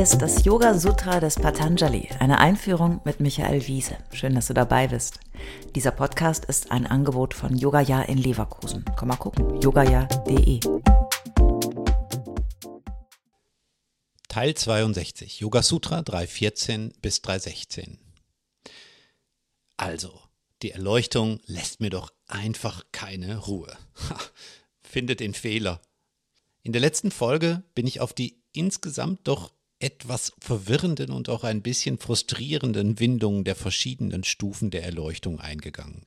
Ist das Yoga Sutra des Patanjali, eine Einführung mit Michael Wiese. Schön, dass du dabei bist. Dieser Podcast ist ein Angebot von Yogaya in Leverkusen. Komm mal gucken, yogaya.de. Teil 62, Yoga Sutra 314 bis 316. Also, die Erleuchtung lässt mir doch einfach keine Ruhe. Findet den Fehler. In der letzten Folge bin ich auf die insgesamt doch etwas verwirrenden und auch ein bisschen frustrierenden Windungen der verschiedenen Stufen der Erleuchtung eingegangen.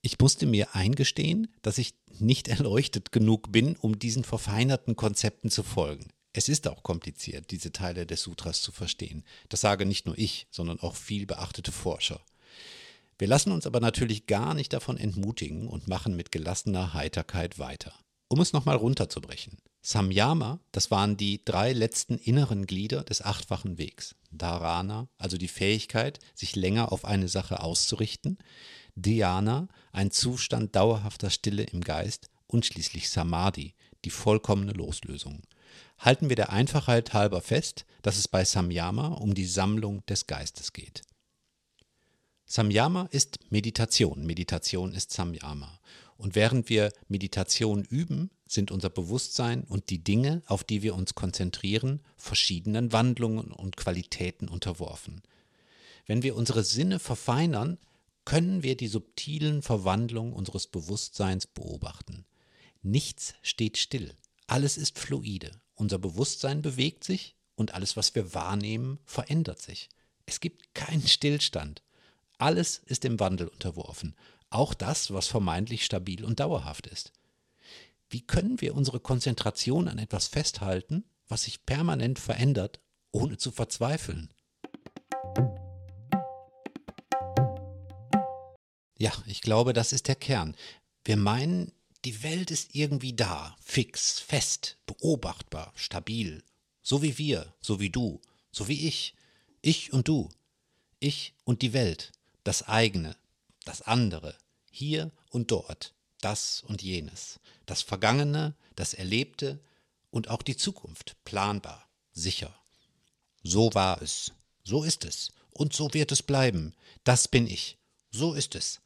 Ich musste mir eingestehen, dass ich nicht erleuchtet genug bin, um diesen verfeinerten Konzepten zu folgen. Es ist auch kompliziert, diese Teile des Sutras zu verstehen. Das sage nicht nur ich, sondern auch viel beachtete Forscher. Wir lassen uns aber natürlich gar nicht davon entmutigen und machen mit gelassener Heiterkeit weiter. Um es nochmal runterzubrechen. Samyama, das waren die drei letzten inneren Glieder des achtfachen Wegs. Dharana, also die Fähigkeit, sich länger auf eine Sache auszurichten. Dhyana, ein Zustand dauerhafter Stille im Geist. Und schließlich Samadhi, die vollkommene Loslösung. Halten wir der Einfachheit halber fest, dass es bei Samyama um die Sammlung des Geistes geht. Samyama ist Meditation. Meditation ist Samyama. Und während wir Meditation üben, sind unser Bewusstsein und die Dinge, auf die wir uns konzentrieren, verschiedenen Wandlungen und Qualitäten unterworfen. Wenn wir unsere Sinne verfeinern, können wir die subtilen Verwandlungen unseres Bewusstseins beobachten. Nichts steht still, alles ist fluide, unser Bewusstsein bewegt sich und alles, was wir wahrnehmen, verändert sich. Es gibt keinen Stillstand. Alles ist dem Wandel unterworfen auch das, was vermeintlich stabil und dauerhaft ist. Wie können wir unsere Konzentration an etwas festhalten, was sich permanent verändert, ohne zu verzweifeln? Ja, ich glaube, das ist der Kern. Wir meinen, die Welt ist irgendwie da, fix, fest, beobachtbar, stabil. So wie wir, so wie du, so wie ich, ich und du, ich und die Welt, das eigene, das andere, hier und dort, das und jenes, das Vergangene, das Erlebte und auch die Zukunft, planbar, sicher. So war es, so ist es und so wird es bleiben, das bin ich, so ist es.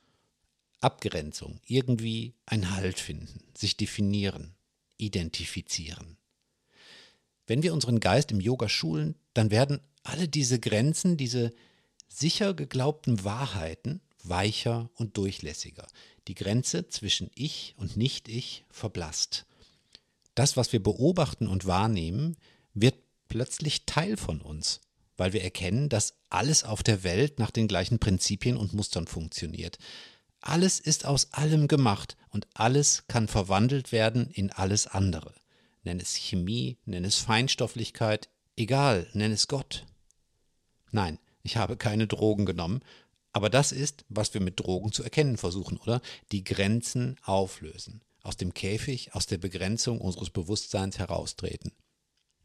Abgrenzung, irgendwie ein Halt finden, sich definieren, identifizieren. Wenn wir unseren Geist im Yoga schulen, dann werden alle diese Grenzen, diese sicher geglaubten Wahrheiten weicher und durchlässiger. Die Grenze zwischen Ich und Nicht-Ich verblasst. Das, was wir beobachten und wahrnehmen, wird plötzlich Teil von uns, weil wir erkennen, dass alles auf der Welt nach den gleichen Prinzipien und Mustern funktioniert. Alles ist aus allem gemacht und alles kann verwandelt werden in alles andere. Nenn es Chemie, nenn es Feinstofflichkeit, egal, nenn es Gott. Nein, ich habe keine Drogen genommen aber das ist, was wir mit Drogen zu erkennen versuchen, oder? Die Grenzen auflösen. Aus dem Käfig, aus der Begrenzung unseres Bewusstseins heraustreten.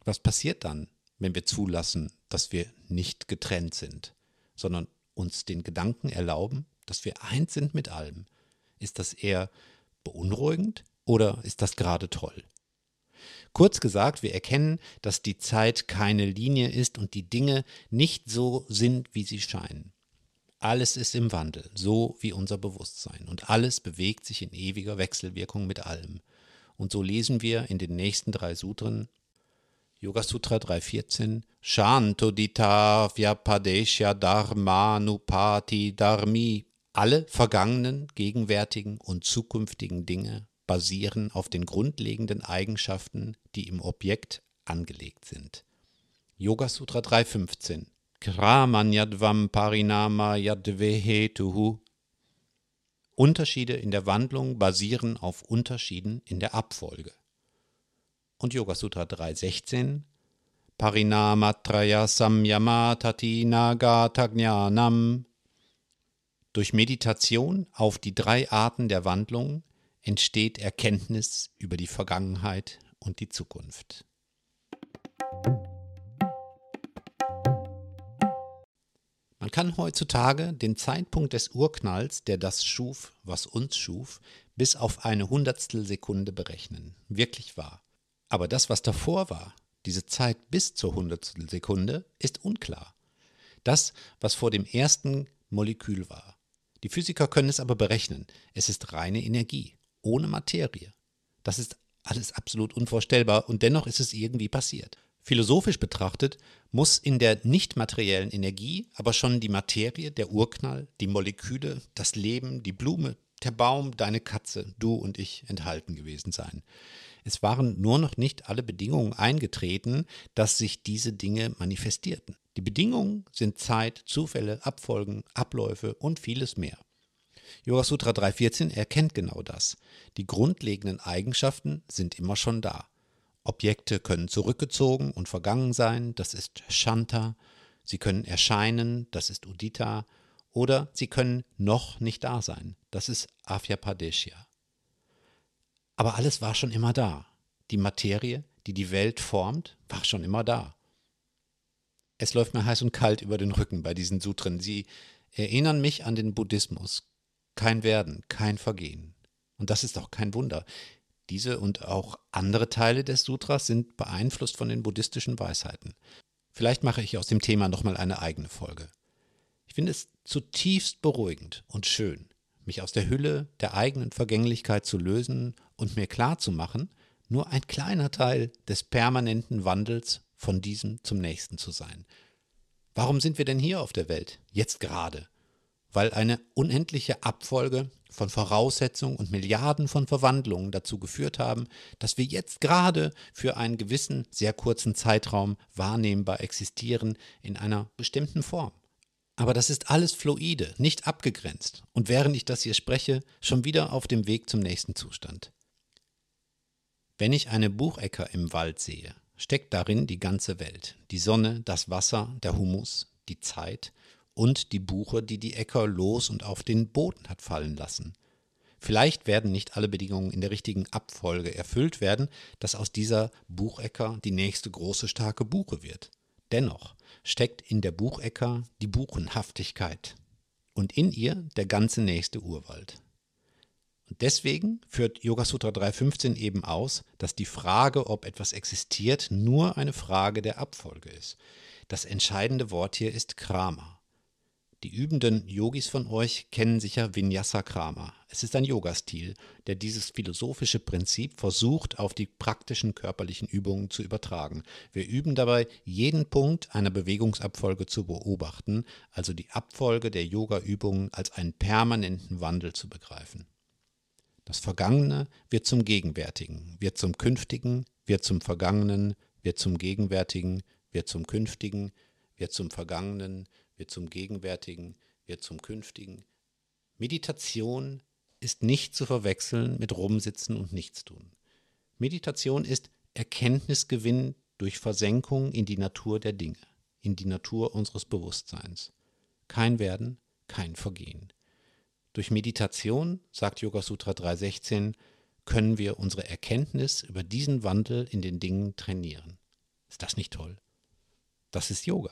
Was passiert dann, wenn wir zulassen, dass wir nicht getrennt sind, sondern uns den Gedanken erlauben, dass wir eins sind mit allem? Ist das eher beunruhigend oder ist das gerade toll? Kurz gesagt, wir erkennen, dass die Zeit keine Linie ist und die Dinge nicht so sind, wie sie scheinen. Alles ist im Wandel, so wie unser Bewusstsein. Und alles bewegt sich in ewiger Wechselwirkung mit allem. Und so lesen wir in den nächsten drei Sutren Yoga Sutra 3.14 Shantodita Vyapadesha Dharmanupati Dharmi. Alle vergangenen, gegenwärtigen und zukünftigen Dinge basieren auf den grundlegenden Eigenschaften, die im Objekt angelegt sind. Yoga Sutra 3.15 Kramanyadvam Parinama Yadvehetuhu. Unterschiede in der Wandlung basieren auf Unterschieden in der Abfolge. Und Yoga Sutra 3.16 Parinamatraya Samyamatati Nagatagyanam. Durch Meditation auf die drei Arten der Wandlung entsteht Erkenntnis über die Vergangenheit und die Zukunft. Kann heutzutage den Zeitpunkt des Urknalls, der das schuf, was uns schuf, bis auf eine Hundertstel Sekunde berechnen. Wirklich wahr. Aber das, was davor war, diese Zeit bis zur Hundertstel Sekunde, ist unklar. Das, was vor dem ersten Molekül war. Die Physiker können es aber berechnen. Es ist reine Energie, ohne Materie. Das ist alles absolut unvorstellbar und dennoch ist es irgendwie passiert. Philosophisch betrachtet muss in der nicht materiellen Energie aber schon die Materie, der Urknall, die Moleküle, das Leben, die Blume, der Baum, deine Katze, du und ich enthalten gewesen sein. Es waren nur noch nicht alle Bedingungen eingetreten, dass sich diese Dinge manifestierten. Die Bedingungen sind Zeit, Zufälle, Abfolgen, Abläufe und vieles mehr. Yoga Sutra 3.14 erkennt genau das. Die grundlegenden Eigenschaften sind immer schon da. Objekte können zurückgezogen und vergangen sein, das ist Shanta. Sie können erscheinen, das ist Udita. Oder sie können noch nicht da sein, das ist Avyapadeshya. Aber alles war schon immer da. Die Materie, die die Welt formt, war schon immer da. Es läuft mir heiß und kalt über den Rücken bei diesen Sutren. Sie erinnern mich an den Buddhismus. Kein Werden, kein Vergehen. Und das ist auch kein Wunder. Diese und auch andere Teile des Sutras sind beeinflusst von den buddhistischen Weisheiten. Vielleicht mache ich aus dem Thema nochmal eine eigene Folge. Ich finde es zutiefst beruhigend und schön, mich aus der Hülle der eigenen Vergänglichkeit zu lösen und mir klar zu machen, nur ein kleiner Teil des permanenten Wandels von diesem zum nächsten zu sein. Warum sind wir denn hier auf der Welt, jetzt gerade? Weil eine unendliche Abfolge von Voraussetzungen und Milliarden von Verwandlungen dazu geführt haben, dass wir jetzt gerade für einen gewissen, sehr kurzen Zeitraum wahrnehmbar existieren in einer bestimmten Form. Aber das ist alles fluide, nicht abgegrenzt und während ich das hier spreche, schon wieder auf dem Weg zum nächsten Zustand. Wenn ich eine Buchecker im Wald sehe, steckt darin die ganze Welt, die Sonne, das Wasser, der Humus, die Zeit und die Buche, die die Äcker los und auf den Boden hat fallen lassen. Vielleicht werden nicht alle Bedingungen in der richtigen Abfolge erfüllt werden, dass aus dieser Buchecker die nächste große starke Buche wird. Dennoch steckt in der Buchecker die Buchenhaftigkeit und in ihr der ganze nächste Urwald. Und deswegen führt Yoga Sutra 3.15 eben aus, dass die Frage, ob etwas existiert, nur eine Frage der Abfolge ist. Das entscheidende Wort hier ist Krama. Die übenden Yogis von euch kennen sicher Vinyasa Krama. Es ist ein Yogastil, der dieses philosophische Prinzip versucht, auf die praktischen körperlichen Übungen zu übertragen. Wir üben dabei, jeden Punkt einer Bewegungsabfolge zu beobachten, also die Abfolge der Yoga-Übungen als einen permanenten Wandel zu begreifen. Das Vergangene wird zum Gegenwärtigen, wird zum Künftigen, wird zum Vergangenen, wird zum Gegenwärtigen, wird zum Künftigen, wird zum Vergangenen, wird zum Gegenwärtigen, wird zum Künftigen. Meditation ist nicht zu verwechseln mit Rumsitzen und Nichtstun. Meditation ist Erkenntnisgewinn durch Versenkung in die Natur der Dinge, in die Natur unseres Bewusstseins. Kein Werden, kein Vergehen. Durch Meditation, sagt Yoga Sutra 3.16, können wir unsere Erkenntnis über diesen Wandel in den Dingen trainieren. Ist das nicht toll? Das ist Yoga.